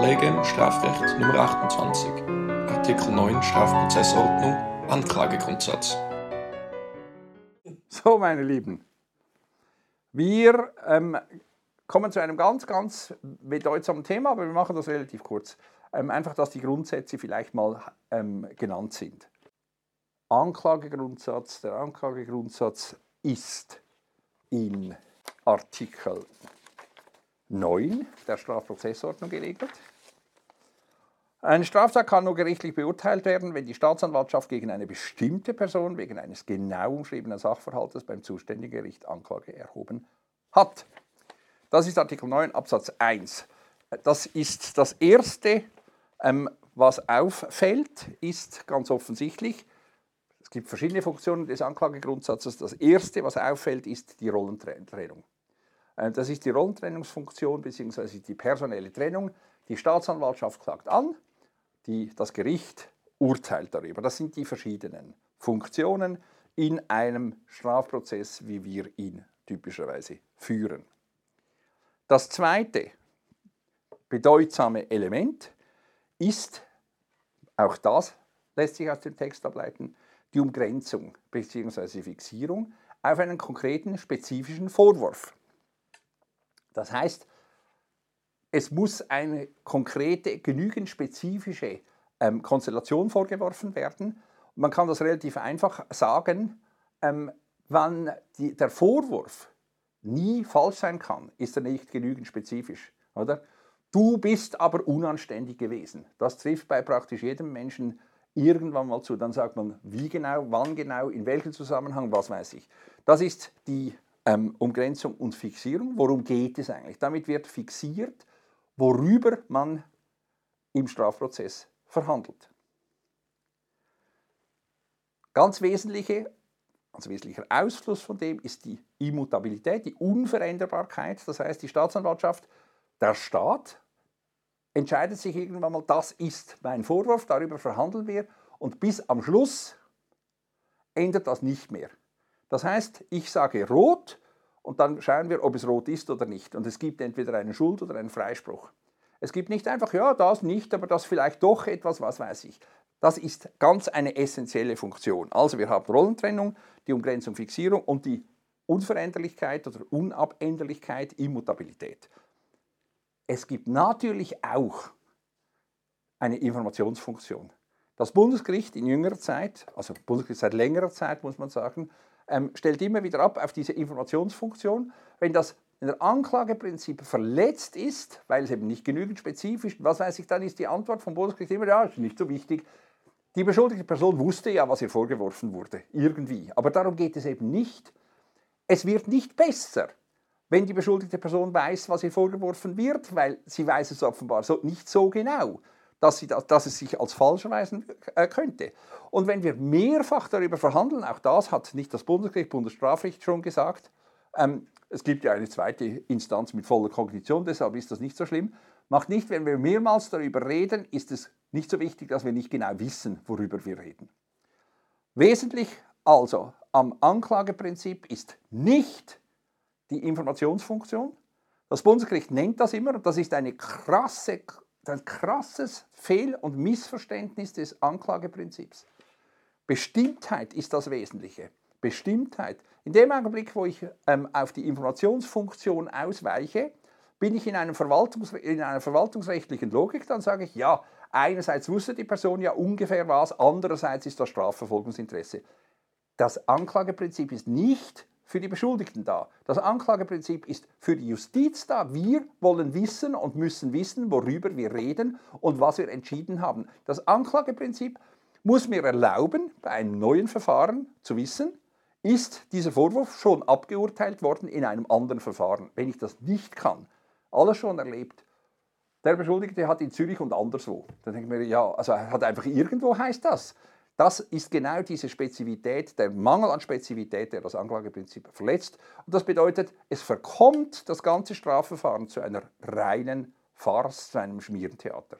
Verlegen Strafrecht Nummer 28, Artikel 9 Strafprozessordnung, Anklagegrundsatz. So, meine Lieben, wir ähm, kommen zu einem ganz, ganz bedeutsamen Thema, aber wir machen das relativ kurz. Ähm, einfach, dass die Grundsätze vielleicht mal ähm, genannt sind. Anklagegrundsatz, der Anklagegrundsatz ist in Artikel 9 der Strafprozessordnung geregelt. Eine Straftat kann nur gerichtlich beurteilt werden, wenn die Staatsanwaltschaft gegen eine bestimmte Person wegen eines genau umschriebenen Sachverhaltes beim zuständigen Gericht Anklage erhoben hat. Das ist Artikel 9 Absatz 1. Das ist das Erste, ähm, was auffällt, ist ganz offensichtlich, es gibt verschiedene Funktionen des Anklagegrundsatzes. Das Erste, was auffällt, ist die Rollentrennung. Äh, das ist die Rollentrennungsfunktion bzw. die personelle Trennung. Die Staatsanwaltschaft klagt an, die, das Gericht urteilt darüber. Das sind die verschiedenen Funktionen in einem Strafprozess, wie wir ihn typischerweise führen. Das zweite bedeutsame Element ist, auch das lässt sich aus dem Text ableiten, die Umgrenzung bzw. Fixierung auf einen konkreten spezifischen Vorwurf. Das heißt, es muss eine konkrete, genügend spezifische ähm, Konstellation vorgeworfen werden. Man kann das relativ einfach sagen, ähm, wann die, der Vorwurf nie falsch sein kann, ist er nicht genügend spezifisch. Oder? Du bist aber unanständig gewesen. Das trifft bei praktisch jedem Menschen irgendwann mal zu. Dann sagt man, wie genau, wann genau, in welchem Zusammenhang, was weiß ich. Das ist die ähm, Umgrenzung und Fixierung. Worum geht es eigentlich? Damit wird fixiert, worüber man im Strafprozess verhandelt. Ganz wesentliche, ganz wesentlicher Ausfluss von dem ist die Immutabilität, die Unveränderbarkeit. Das heißt, die Staatsanwaltschaft, der Staat entscheidet sich irgendwann mal, das ist mein Vorwurf, darüber verhandeln wir und bis am Schluss ändert das nicht mehr. Das heißt, ich sage rot und dann schauen wir, ob es rot ist oder nicht. Und es gibt entweder einen Schuld- oder einen Freispruch. Es gibt nicht einfach, ja, das nicht, aber das vielleicht doch etwas, was weiß ich. Das ist ganz eine essentielle Funktion. Also wir haben Rollentrennung, die Umgrenzung, Fixierung und die Unveränderlichkeit oder Unabänderlichkeit, Immutabilität. Es gibt natürlich auch eine Informationsfunktion. Das Bundesgericht in jüngerer Zeit, also Bundesgericht seit längerer Zeit muss man sagen, ähm, stellt immer wieder ab auf diese Informationsfunktion. Wenn das in der Anklageprinzip verletzt ist, weil es eben nicht genügend spezifisch, was weiß ich, dann ist die Antwort vom Bundesgericht immer, ja, ist nicht so wichtig. Die beschuldigte Person wusste ja, was ihr vorgeworfen wurde, irgendwie. Aber darum geht es eben nicht. Es wird nicht besser, wenn die beschuldigte Person weiß, was ihr vorgeworfen wird, weil sie weiß es offenbar so, nicht so genau dass, sie, dass es sich als falsch erweisen äh, könnte. Und wenn wir mehrfach darüber verhandeln, auch das hat nicht das Bundesgericht, Bundesstrafrecht schon gesagt, ähm, es gibt ja eine zweite Instanz mit voller Kognition, deshalb ist das nicht so schlimm. Macht nicht, wenn wir mehrmals darüber reden, ist es nicht so wichtig, dass wir nicht genau wissen, worüber wir reden. Wesentlich also am Anklageprinzip ist nicht die Informationsfunktion. Das Bundesgericht nennt das immer das ist eine krasse ein krasses Fehl- und Missverständnis des Anklageprinzips. Bestimmtheit ist das Wesentliche. Bestimmtheit. In dem Augenblick, wo ich ähm, auf die Informationsfunktion ausweiche, bin ich in, Verwaltungs in einer verwaltungsrechtlichen Logik, dann sage ich, ja, einerseits wusste die Person ja ungefähr was, andererseits ist das Strafverfolgungsinteresse. Das Anklageprinzip ist nicht für die Beschuldigten da. Das Anklageprinzip ist für die Justiz da. Wir wollen wissen und müssen wissen, worüber wir reden und was wir entschieden haben. Das Anklageprinzip muss mir erlauben, bei einem neuen Verfahren zu wissen, ist dieser Vorwurf schon abgeurteilt worden in einem anderen Verfahren. Wenn ich das nicht kann, alles schon erlebt, der Beschuldigte hat in Zürich und anderswo. Dann denke ich mir, ja, also er hat einfach irgendwo heißt das. Das ist genau diese Spezifität, der Mangel an Spezifität, der das Anklageprinzip verletzt. Und das bedeutet, es verkommt das ganze Strafverfahren zu einer reinen Farce, zu einem Schmierentheater.